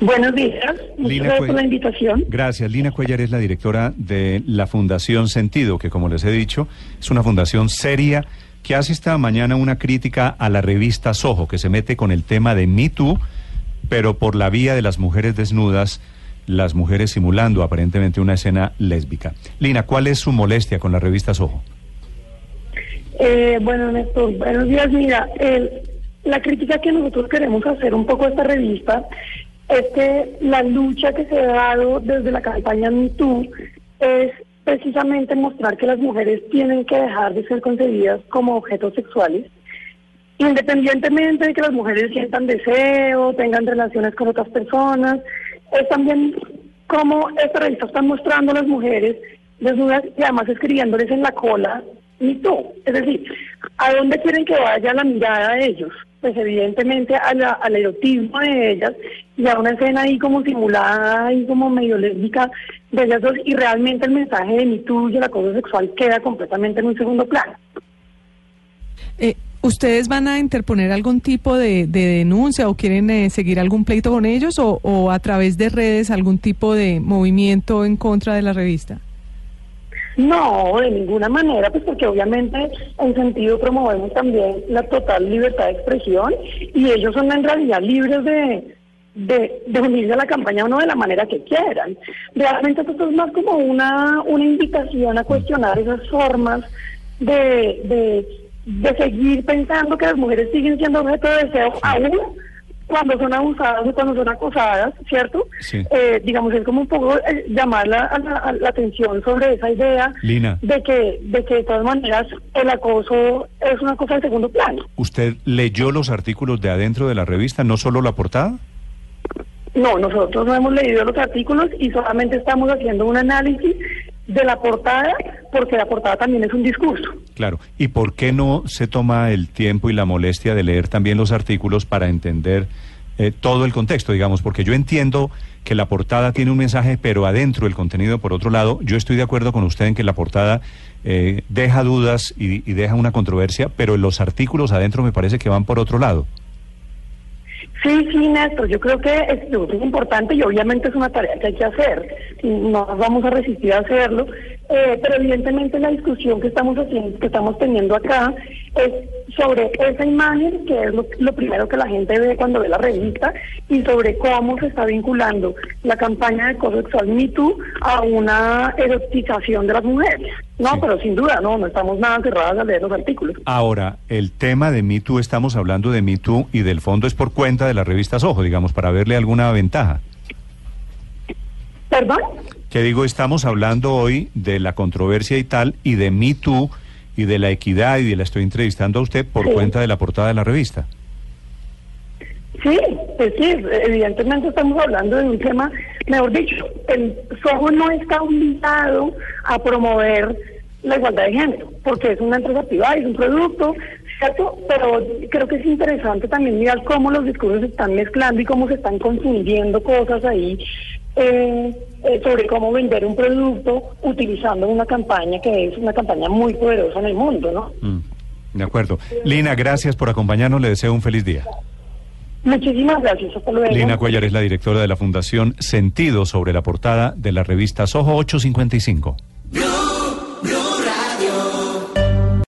Buenos días, muchas Lina gracias por la invitación. Gracias. Lina Cuellar es la directora de la Fundación Sentido, que como les he dicho, es una fundación seria que hace esta mañana una crítica a la revista Soho, que se mete con el tema de Me Too, pero por la vía de las mujeres desnudas, las mujeres simulando aparentemente una escena lésbica. Lina, ¿cuál es su molestia con la revista Soho? Eh, bueno, Néstor, buenos días. Mira, el- la crítica que nosotros queremos hacer un poco a esta revista es que la lucha que se ha dado desde la campaña MeToo es precisamente mostrar que las mujeres tienen que dejar de ser concebidas como objetos sexuales, independientemente de que las mujeres sientan deseo, tengan relaciones con otras personas, es también como esta revista está mostrando a las mujeres desnudas y además escribiéndoles en la cola tú. Es decir, ¿a dónde quieren que vaya la mirada de ellos? Pues evidentemente a al erotismo de ellas y a una escena ahí como simulada y como medio lésbica de ellas dos y realmente el mensaje de mi tú y el acoso sexual queda completamente en un segundo plano. Eh, ¿Ustedes van a interponer algún tipo de, de denuncia o quieren eh, seguir algún pleito con ellos o, o a través de redes algún tipo de movimiento en contra de la revista? No, de ninguna manera, pues porque obviamente en sentido promovemos también la total libertad de expresión y ellos son en realidad libres de, de, unirse a la campaña o no de la manera que quieran. Realmente esto es más como una, una invitación a cuestionar esas formas de, de, de seguir pensando que las mujeres siguen siendo objeto de deseo aún cuando son abusadas o cuando son acosadas, ¿cierto? Sí. Eh, digamos, es como un poco eh, llamar la, atención sobre esa idea Lina. de que de que de todas maneras el acoso es una cosa de segundo plano. ¿Usted leyó los artículos de adentro de la revista, no solo la portada? No, nosotros no hemos leído los artículos y solamente estamos haciendo un análisis de la portada porque la portada también es un discurso. Claro. ¿Y por qué no se toma el tiempo y la molestia de leer también los artículos para entender eh, todo el contexto, digamos? Porque yo entiendo que la portada tiene un mensaje, pero adentro el contenido, por otro lado, yo estoy de acuerdo con usted en que la portada eh, deja dudas y, y deja una controversia, pero los artículos adentro me parece que van por otro lado. Sí, sí, Néstor, yo creo que es, es importante y obviamente es una tarea que hay que hacer. No nos vamos a resistir a hacerlo, eh, pero evidentemente la discusión que estamos haciendo, que estamos teniendo acá, es sobre esa imagen, que es lo, lo primero que la gente ve cuando ve la revista, y sobre cómo se está vinculando la campaña de acoso sexual Me Too a una erotización de las mujeres. No, Sí. pero sin duda, no, no estamos nada cerradas a leer los artículos. Ahora, el tema de Me Too, estamos hablando de Me Too y del fondo es por cuenta de las revistas Ojo, digamos, para verle alguna ventaja. ¿Perdón? Que digo, estamos hablando hoy de la controversia y tal, y de Me Too, y de la equidad, y de la estoy entrevistando a usted por Sí. cuenta de la portada de la revista. Sí, pues sí, evidentemente estamos hablando de un tema, mejor dicho, el Soho no está obligado a promover la igualdad de género, porque es una empresa privada, es un producto, ¿cierto? Pero creo que es interesante también mirar cómo los discursos se están mezclando y cómo se están confundiendo cosas ahí eh, eh, sobre cómo vender un producto utilizando una campaña que es una campaña muy poderosa en el mundo, ¿no? Mm, de acuerdo. Lina, gracias por acompañarnos, le deseo un feliz día. Muchísimas gracias, hasta luego. Lina Cuellar es la directora de la Fundación Sentido sobre la portada de la revista Soho 855.